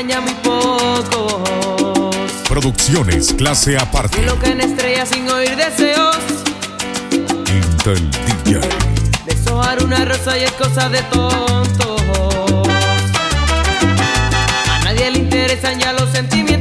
engaña muy pocos. Producciones clase aparte. Lo que en estrellas sin oír deseos. Intel. Deshojar una rosa y es cosa de tontos. A nadie le interesan ya los sentimientos.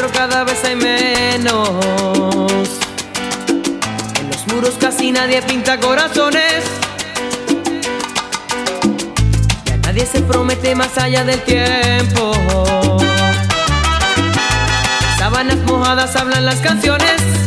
Nuestro cada vez hay menos. En los muros casi nadie pinta corazones. Ya nadie se promete más allá del tiempo. Sábanas mojadas hablan las canciones.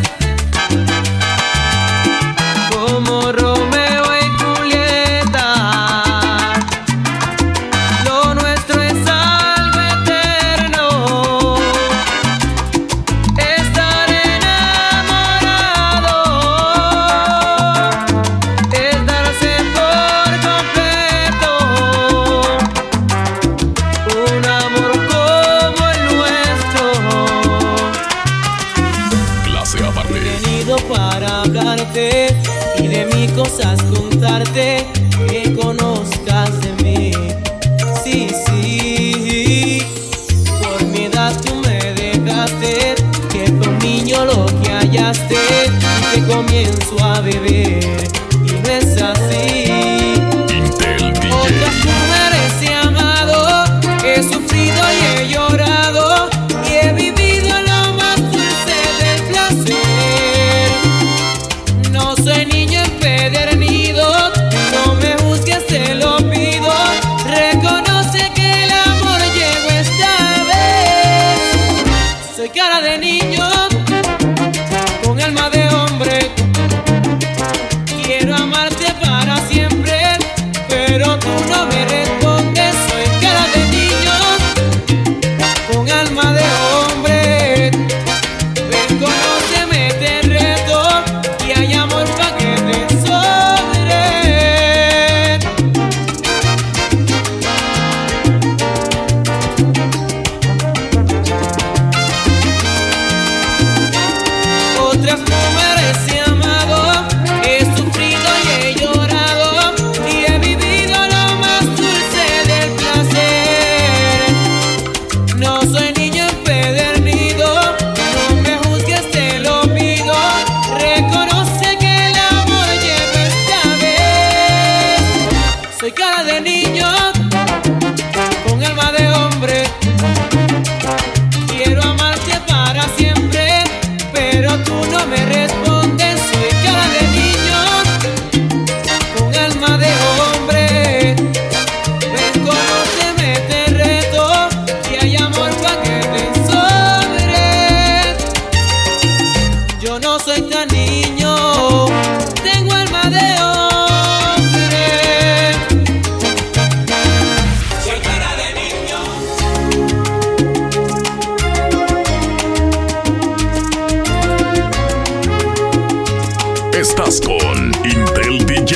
Estás con Intel DJ.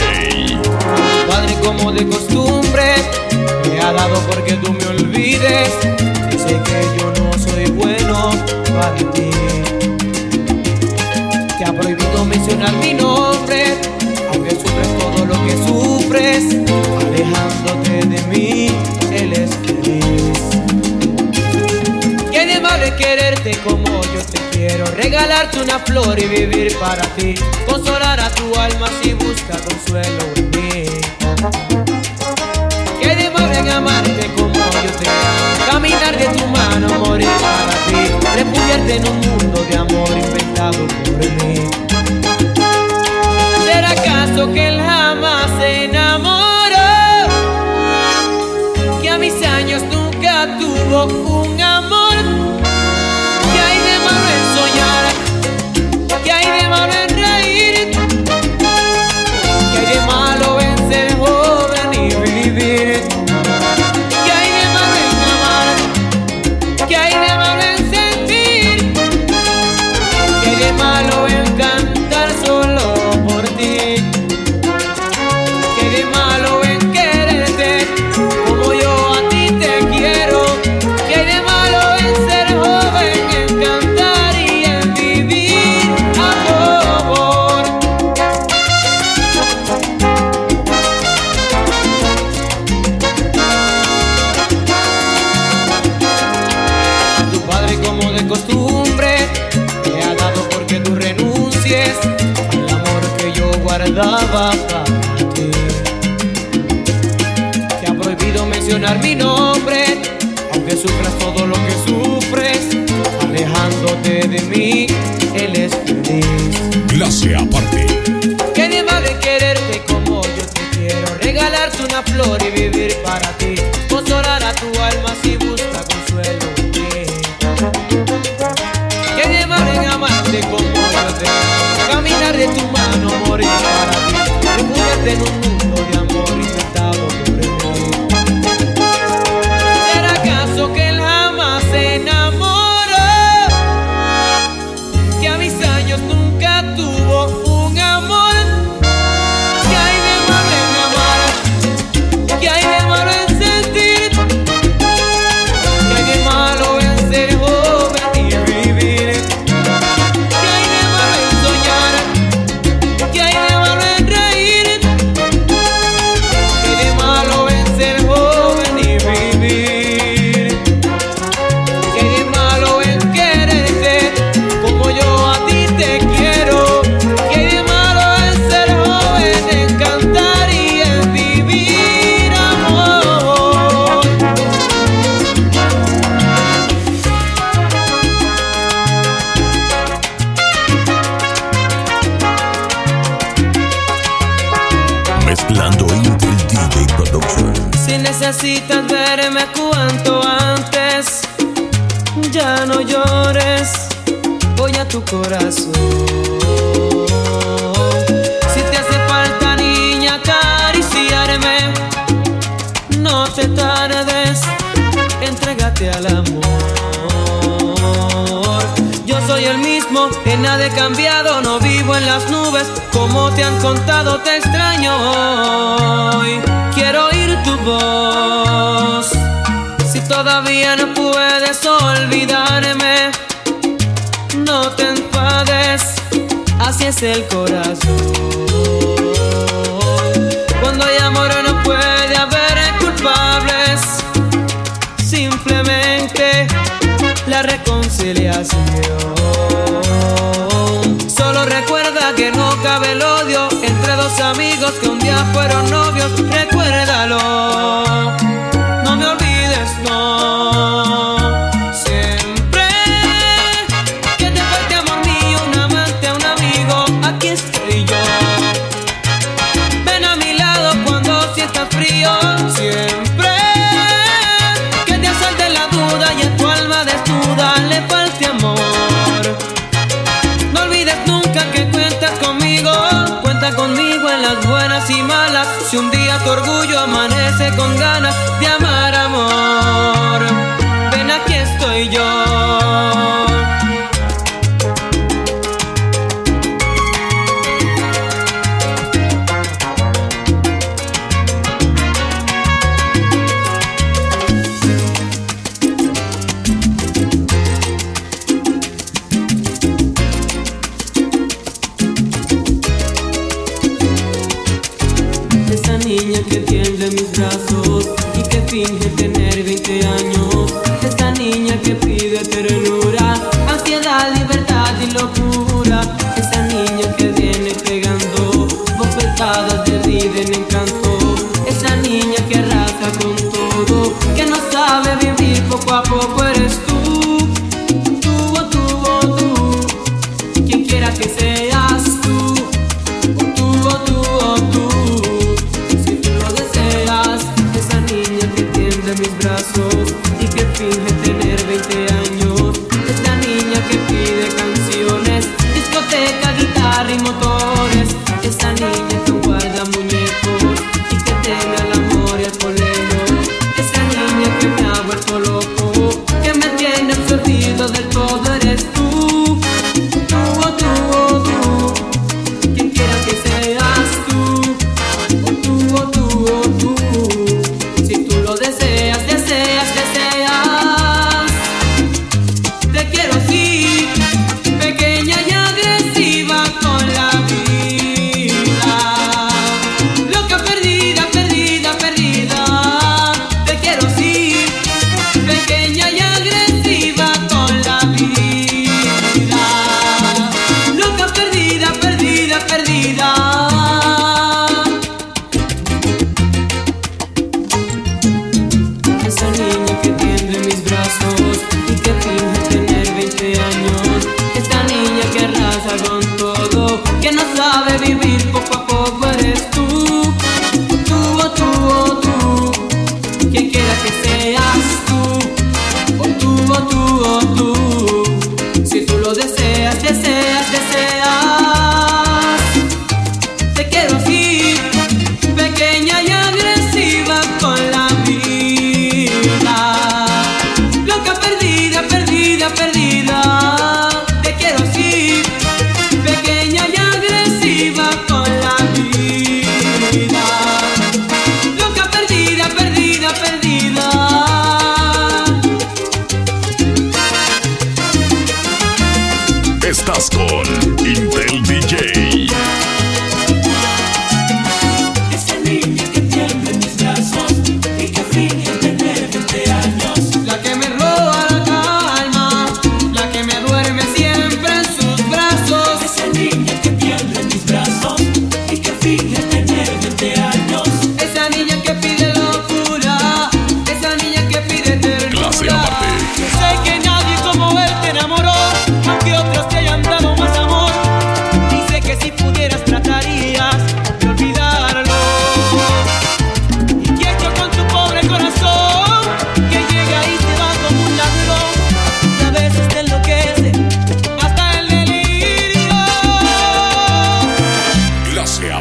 Padre como de costumbre Me ha dado porque tú me olvides Dice que yo no soy bueno para ti Te ha prohibido mencionar mi nombre Aunque sufres todo lo que sufres Alejándote de mí Él es feliz ¿Qué de malo es quererte como? Regalarte una flor y vivir para ti. Consolar a tu alma si busca consuelo en mí. ¿Qué de en amarte como yo te amo? Caminar de tu mano, morir para ti. Refugiarte en un mundo de amor inventado mi nombre, aunque sufras todo lo que sufres, alejándote de mí, él es feliz. Clase aparte. al amor. Yo soy el mismo, en nada he cambiado, no vivo en las nubes, como te han contado, te extraño. Quiero oír tu voz, si todavía no puedes olvidarme, no te enfades, así es el corazón. Cuando hay amor Solo recuerda que no cabe el odio entre dos amigos que un día fueron novios, recuérdalo.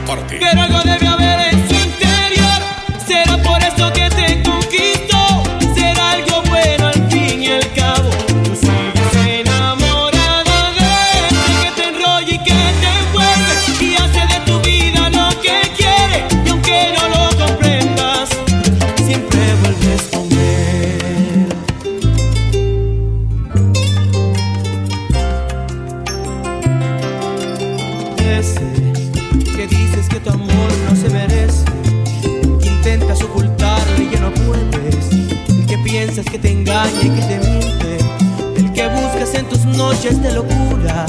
parte. Que algo debe haber. piensas que te engaña y que te miente, el que buscas en tus noches de locura,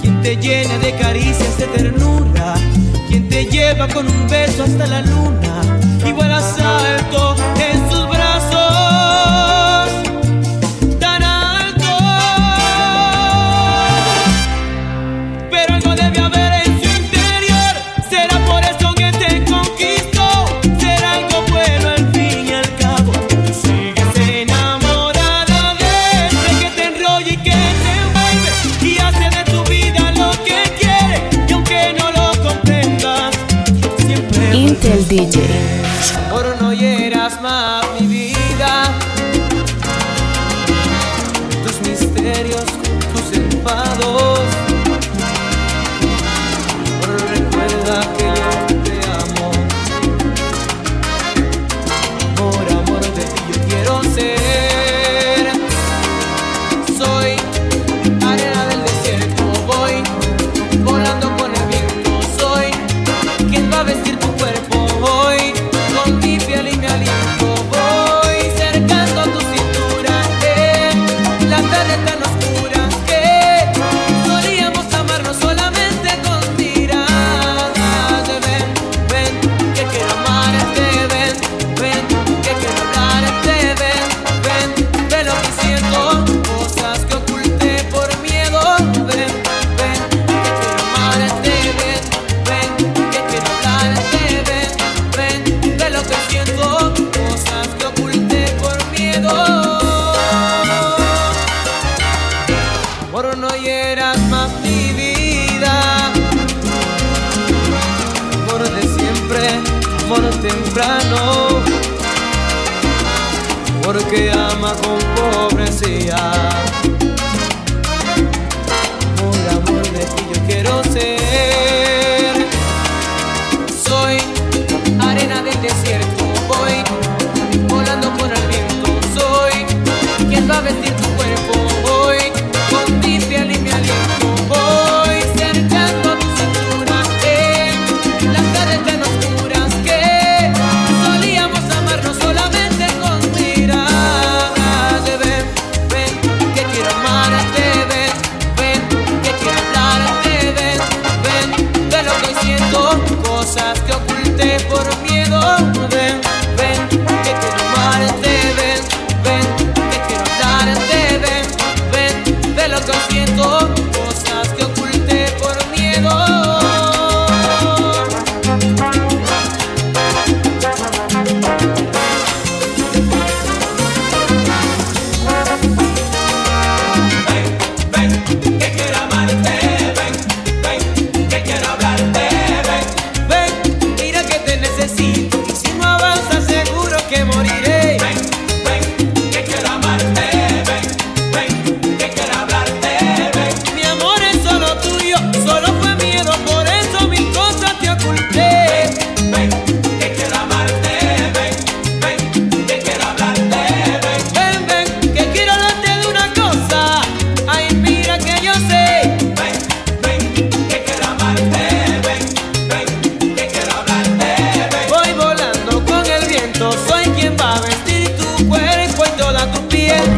quien te llena de caricias de ternura, quien te lleva con un beso hasta la luna, igual a salto es DJ. más mi vida. Por de siempre, amor temprano, porque ama con pobrecía.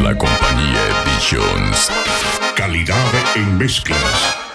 la compañía Visions. Calidad en mezclas.